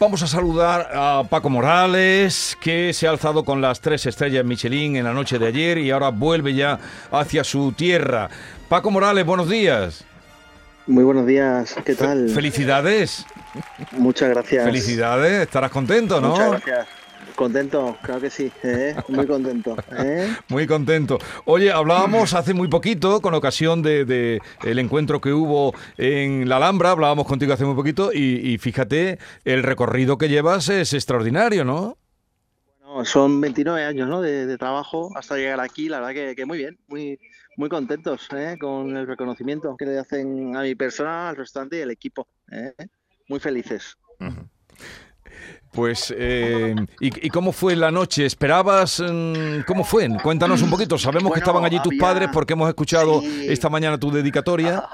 Vamos a saludar a Paco Morales, que se ha alzado con las tres estrellas Michelin en la noche de ayer y ahora vuelve ya hacia su tierra. Paco Morales, buenos días. Muy buenos días, ¿qué tal? Felicidades. Muchas gracias. Felicidades, estarás contento, ¿no? Muchas gracias. Contento, claro que sí, ¿eh? muy contento. ¿eh? Muy contento. Oye, hablábamos hace muy poquito, con ocasión de, de el encuentro que hubo en la Alhambra, hablábamos contigo hace muy poquito y, y fíjate, el recorrido que llevas es extraordinario, ¿no? Bueno, son 29 años ¿no? de, de trabajo hasta llegar aquí, la verdad que, que muy bien, muy, muy contentos ¿eh? con el reconocimiento que le hacen a mi persona, al restaurante y al equipo. ¿eh? Muy felices. Pues, eh, ¿y, y cómo fue la noche? ¿Esperabas? mm, ¿Cómo fue? Cuéntanos un poquito. Sabemos que estaban allí tus había- padres porque hemos escuchado Sí. esta mañana tu dedicatoria.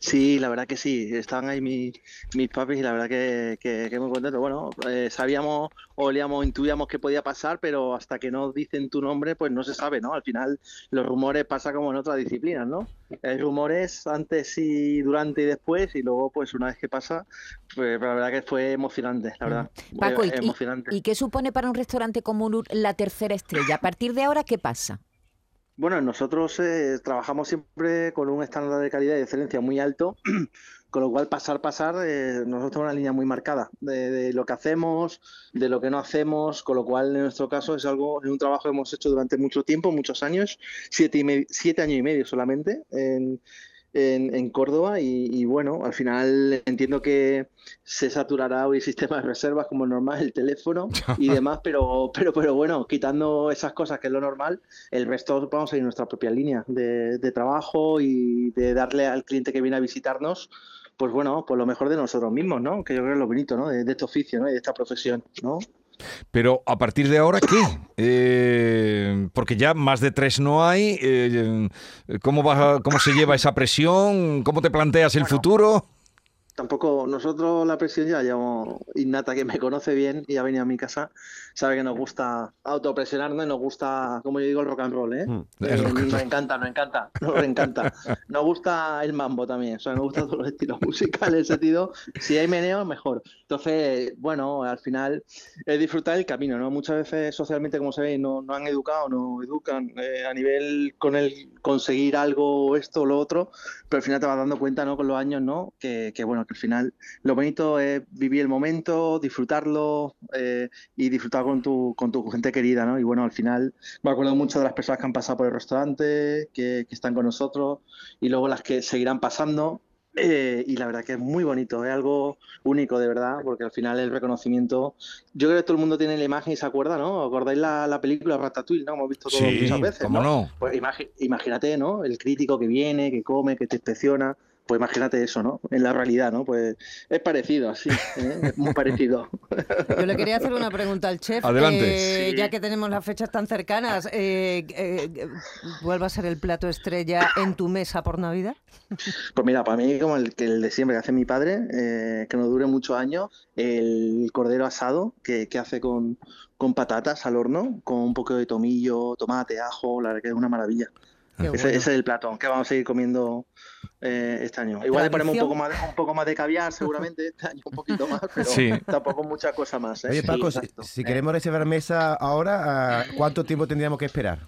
Sí, la verdad que sí, estaban ahí mis, mis papis y la verdad que, que, que muy contento. Bueno, eh, sabíamos, olíamos, intuíamos que podía pasar, pero hasta que no dicen tu nombre, pues no se sabe, ¿no? Al final los rumores pasa como en otras disciplinas, ¿no? Hay rumores antes y durante y después y luego, pues una vez que pasa, pues la verdad que fue emocionante, la verdad. Paco, Eh, ¿y, emocionante. y qué supone para un restaurante como Unur la tercera estrella? A partir de ahora, ¿qué pasa? Bueno, nosotros eh, trabajamos siempre con un estándar de calidad y de excelencia muy alto, con lo cual pasar, pasar, eh, nosotros tenemos una línea muy marcada de, lo que hacemos, de lo que no hacemos, con lo cual en nuestro caso es algo, es un trabajo que hemos hecho durante mucho tiempo, muchos años, siete, y siete años y medio solamente en, en, en Córdoba y, y bueno, al final entiendo que se saturará hoy el sistema de reservas como normal, el teléfono y demás, pero, pero, pero bueno, quitando esas cosas que es lo normal, el resto vamos a ir nuestra propia línea de, de trabajo y de darle al cliente que viene a visitarnos, pues bueno, pues lo mejor de nosotros mismos, ¿no? Que yo creo que es lo bonito, ¿no? De, de este oficio, ¿no? Y de esta profesión, ¿no? Pero a partir de ahora, ¿qué? Eh, porque ya más de tres no hay. eh, ¿cómo, vas a- ¿Cómo se lleva esa presión? ¿Cómo te planteas el Bueno. futuro? Tampoco, nosotros la presión ya llevamos, Innata que me conoce bien y ha venido a mi casa, sabe que nos gusta autopresionarnos y nos gusta, como yo digo, el rock and roll, ¿eh? Mm, Eh, el rock and nos roll. encanta, nos encanta, nos encanta. Nos gusta el mambo también, o sea, nos gustan todos los estilos musicales en ese sentido. Si hay meneo, mejor. Entonces, bueno, al final es disfrutar el camino, ¿no? Muchas veces socialmente, como sabéis, no, no han educado, no educan eh, a nivel con el conseguir algo, esto o lo otro, pero al final te vas dando cuenta, ¿no? Con los años, ¿no? Que, que, bueno, que al final lo bonito es vivir el momento, disfrutarlo eh, y disfrutar con tu, con tu gente querida, ¿no? Y bueno, al final me acuerdo mucho de las personas que han pasado por el restaurante, que, que están con nosotros y luego las que seguirán pasando. eh, y la verdad que es muy bonito, es algo único de verdad, porque al final el reconocimiento, yo creo que todo el mundo tiene la imagen y se acuerda, ¿no? ¿Acordáis la, la película Ratatouille, ¿no? Hemos visto todo Sí, muchas veces, cómo no. pues imagi- imagínate, ¿no? El crítico que viene, que come, que te inspecciona. Pues imagínate eso, ¿no? En la realidad, ¿no? Pues es parecido, así, ¿eh? Es muy parecido. Yo le quería hacer una pregunta al chef. Adelante. Eh, Sí. Ya que tenemos las fechas tan cercanas, eh, eh, ¿vuelve a ser el plato estrella en tu mesa por Navidad? Pues mira, para mí, como el, que el de siempre que hace mi padre, eh, que nos dure muchos años, el cordero asado que, que hace con, con patatas al horno, con un poco de tomillo, tomate, ajo, la verdad que es una maravilla. Ese, bueno. ese es el plato que vamos a seguir comiendo eh, este año. Igual le ponemos un poco, más de, un poco más de caviar, seguramente, este año un poquito más, pero Sí. tampoco mucha cosa más. ¿eh? Oye, Sí, Paco, si, exacto. si queremos reservar mesa ahora, ¿a ¿cuánto tiempo tendríamos que esperar?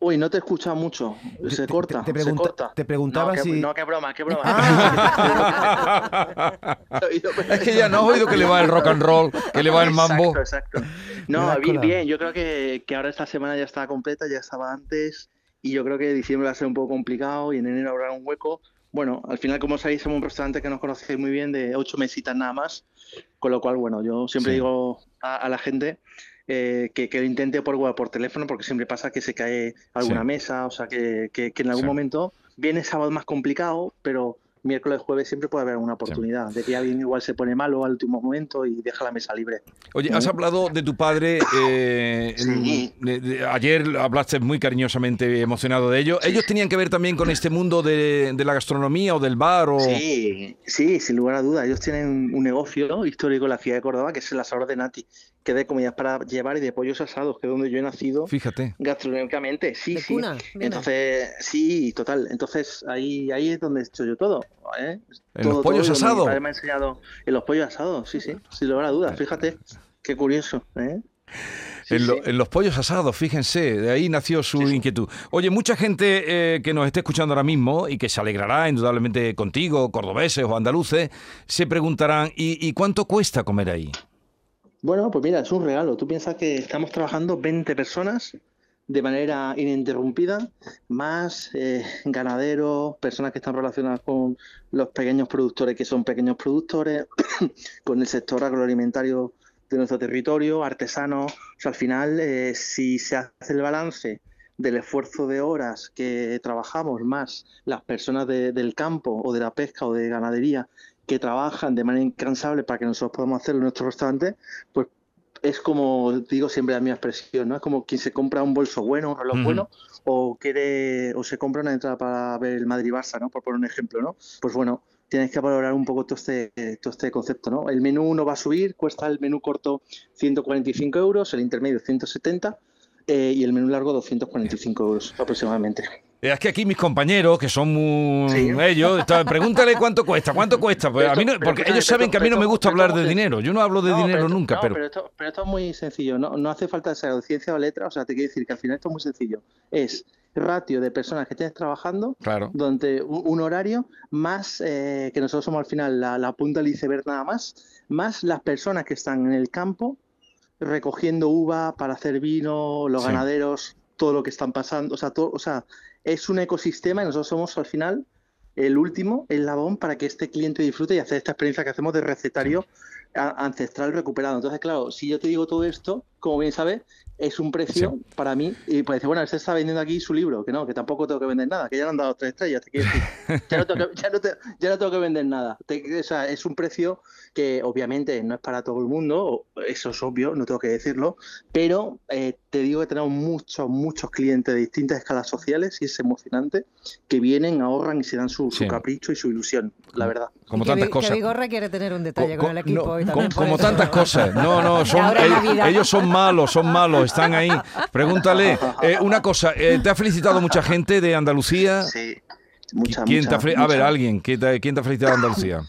Uy, no te he escuchado mucho. Se Te- corta, te se pregunta- corta. te preguntaba no, que, si- No, qué broma, qué broma. Ah. Es que ya no has oído que le va el rock and roll, que le va el mambo. Exacto, exacto. Me No, bien, bien. Yo creo que, que ahora esta semana ya está completa, ya estaba antes. Y yo creo que diciembre va a ser un poco complicado y en enero habrá un hueco. Bueno, al final, como sabéis, somos un restaurante que nos conocéis muy bien de ocho mesitas nada más. Con lo cual, bueno, yo siempre Sí. digo a, a la gente eh, que, que lo intente por, web, por teléfono, porque siempre pasa que se cae alguna Sí. mesa, o sea, que, que- que en algún Sí. momento viene sábado más complicado, pero miércoles, jueves siempre puede haber alguna oportunidad de que alguien igual se pone malo al último momento y deja la mesa libre. Oye, has hablado de tu padre. eh, Sí. de- de- ayer hablaste muy cariñosamente, emocionado de ello. ¿Ellos tenían que ver también con este mundo de, de la gastronomía o del bar? O... Sí, sí, sin lugar a dudas. Ellos tienen un negocio histórico en la ciudad de Córdoba que es el asador de Nati, que de comidas para llevar y de pollos asados, que es donde yo he nacido Fíjate. gastronómicamente. Sí, De sí. cuna. Entonces, sí, total. Entonces, ahí, ahí es donde he hecho yo todo. ¿eh? ¿En los pollos asados? padre me ha enseñado en los pollos asados, sí, sí, sin lugar a dudas. Fíjate, qué curioso. ¿eh? Sí, en, lo- sí. en los pollos asados, fíjense, de ahí nació su Sí, sí. inquietud. Oye, mucha gente eh, que nos esté escuchando ahora mismo y que se alegrará indudablemente contigo, cordobeses o andaluces, se preguntarán, ¿y, y cuánto cuesta comer ahí? Bueno, pues mira, es un regalo. Tú piensas que estamos trabajando 20 personas de manera ininterrumpida, más eh, ganaderos, personas que están relacionadas con los pequeños productores que son pequeños productores, con el sector agroalimentario de nuestro territorio, artesanos. O sea, al final, eh, si se hace el balance del esfuerzo de horas que trabajamos, más las personas de- del campo o de la pesca o de ganadería que trabajan de manera incansable para que nosotros podamos hacerlo en nuestro restaurante, pues es como digo siempre la misma expresión, ¿no? Es como quien se compra un bolso bueno, un reloj bueno, o quiere, o se compra una entrada para ver el Madrid-Barça, ¿no? Por poner un ejemplo, ¿no? Pues bueno, tienes que valorar un poco todo este, todo este concepto, ¿no? El menú no va a subir, cuesta el menú corto 145 euros, el intermedio 170 eh, y el menú largo 245 euros aproximadamente. Eh, Es que aquí mis compañeros, que son muy... Sí. Ellos, está- pregúntale cuánto cuesta, cuánto cuesta. Pues a mí no- porque pero, ellos pero, saben que a mí no me gusta hablar de dinero. Yo no hablo de No, dinero nunca, no, pero... pero esto, pero esto es muy sencillo, no, no hace falta ser ciencia o letra, o sea, te quiero decir que al final esto es muy sencillo. Es ratio de personas que tienes trabajando Claro. durante un, un horario, más eh, que nosotros somos al final la, la punta del iceberg nada más, más las personas que están en el campo recogiendo uva para hacer vino, los Sí. ganaderos, todo lo que están pasando, o sea, todo, o sea, es un ecosistema y nosotros somos al final el último eslabón para que este cliente disfrute y hacer esta experiencia que hacemos de recetario ancestral recuperado. Entonces, claro, si yo te digo todo esto, como bien sabes, es un precio Sí. para mí, y pues decir, bueno, este está vendiendo aquí su libro, que no, que tampoco tengo que vender nada, que ya le han dado tres estrellas, te quiero decir. Ya no tengo que, ya no te- ya no tengo que vender nada. Te- o sea, es un precio que obviamente no es para todo el mundo, eso es obvio, no tengo que decirlo, pero eh, te digo que tenemos muchos, muchos clientes de distintas escalas sociales y es emocionante que vienen, ahorran y se dan su, su Sí. capricho y su ilusión, la verdad. Como que tantas cosas. Que Vigorra quiere tener un detalle Co- con el equipo. no, y también como tantas cosas. No, no, son, ellos son malos, son malos, están ahí. Pregúntale, eh, una cosa, eh, ¿te ha felicitado mucha gente de Andalucía? Sí, mucha, ¿Quién mucha, te ha A ver, alguien, ¿quién te, quién te ha felicitado de Andalucía?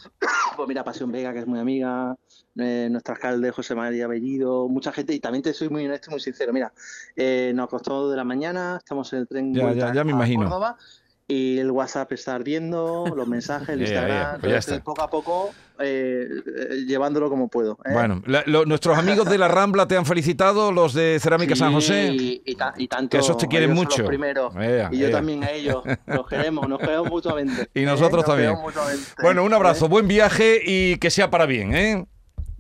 Pues mira, Pasión Vega, que es muy amiga, eh, nuestro alcalde José María Bellido, mucha gente, y también te soy muy honesto y muy sincero. Mira, eh, nos acostamos de la mañana, estamos en el tren Ya, ya, ya me a imagino. Córdoba, y el WhatsApp está ardiendo, los mensajes, el Instagram, pues entonces, poco a poco eh, eh, llevándolo como puedo. ¿eh? Bueno, la- lo- nuestros amigos de la Rambla te han felicitado, los de Cerámica San José. Y, y ta- y tanto, Que esos te quieren ellos mucho. Los primeros, Ea, y yo también a ellos. Nos queremos, nos queremos mutuamente. Y ¿eh? nosotros Nos también. mutuamente, Bueno, un abrazo, buen viaje y que sea para bien, ¿eh?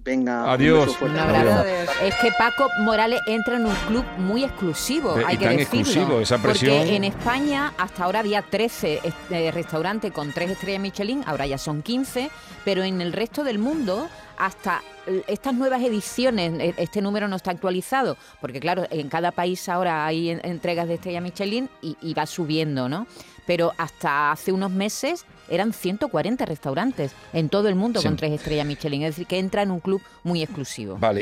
Venga, un Adiós. beso fuerte. Un abrazo. Adiós. Es que Paco Morales entra en un club muy exclusivo, Eh, hay y que tan decirlo. exclusivo, esa presión. Porque en España hasta ahora había 13 est- eh, restaurantes con 3 estrellas Michelin, ahora ya son 15, pero en el resto del mundo hasta estas nuevas ediciones, eh, este número no está actualizado, porque claro, en cada país ahora hay en- entregas de estrella Michelin y, y va subiendo, ¿no? Pero hasta hace unos meses eran 140 restaurantes en todo el mundo Sí. con tres estrellas Michelin, es decir, que entra en un club muy exclusivo. Vale.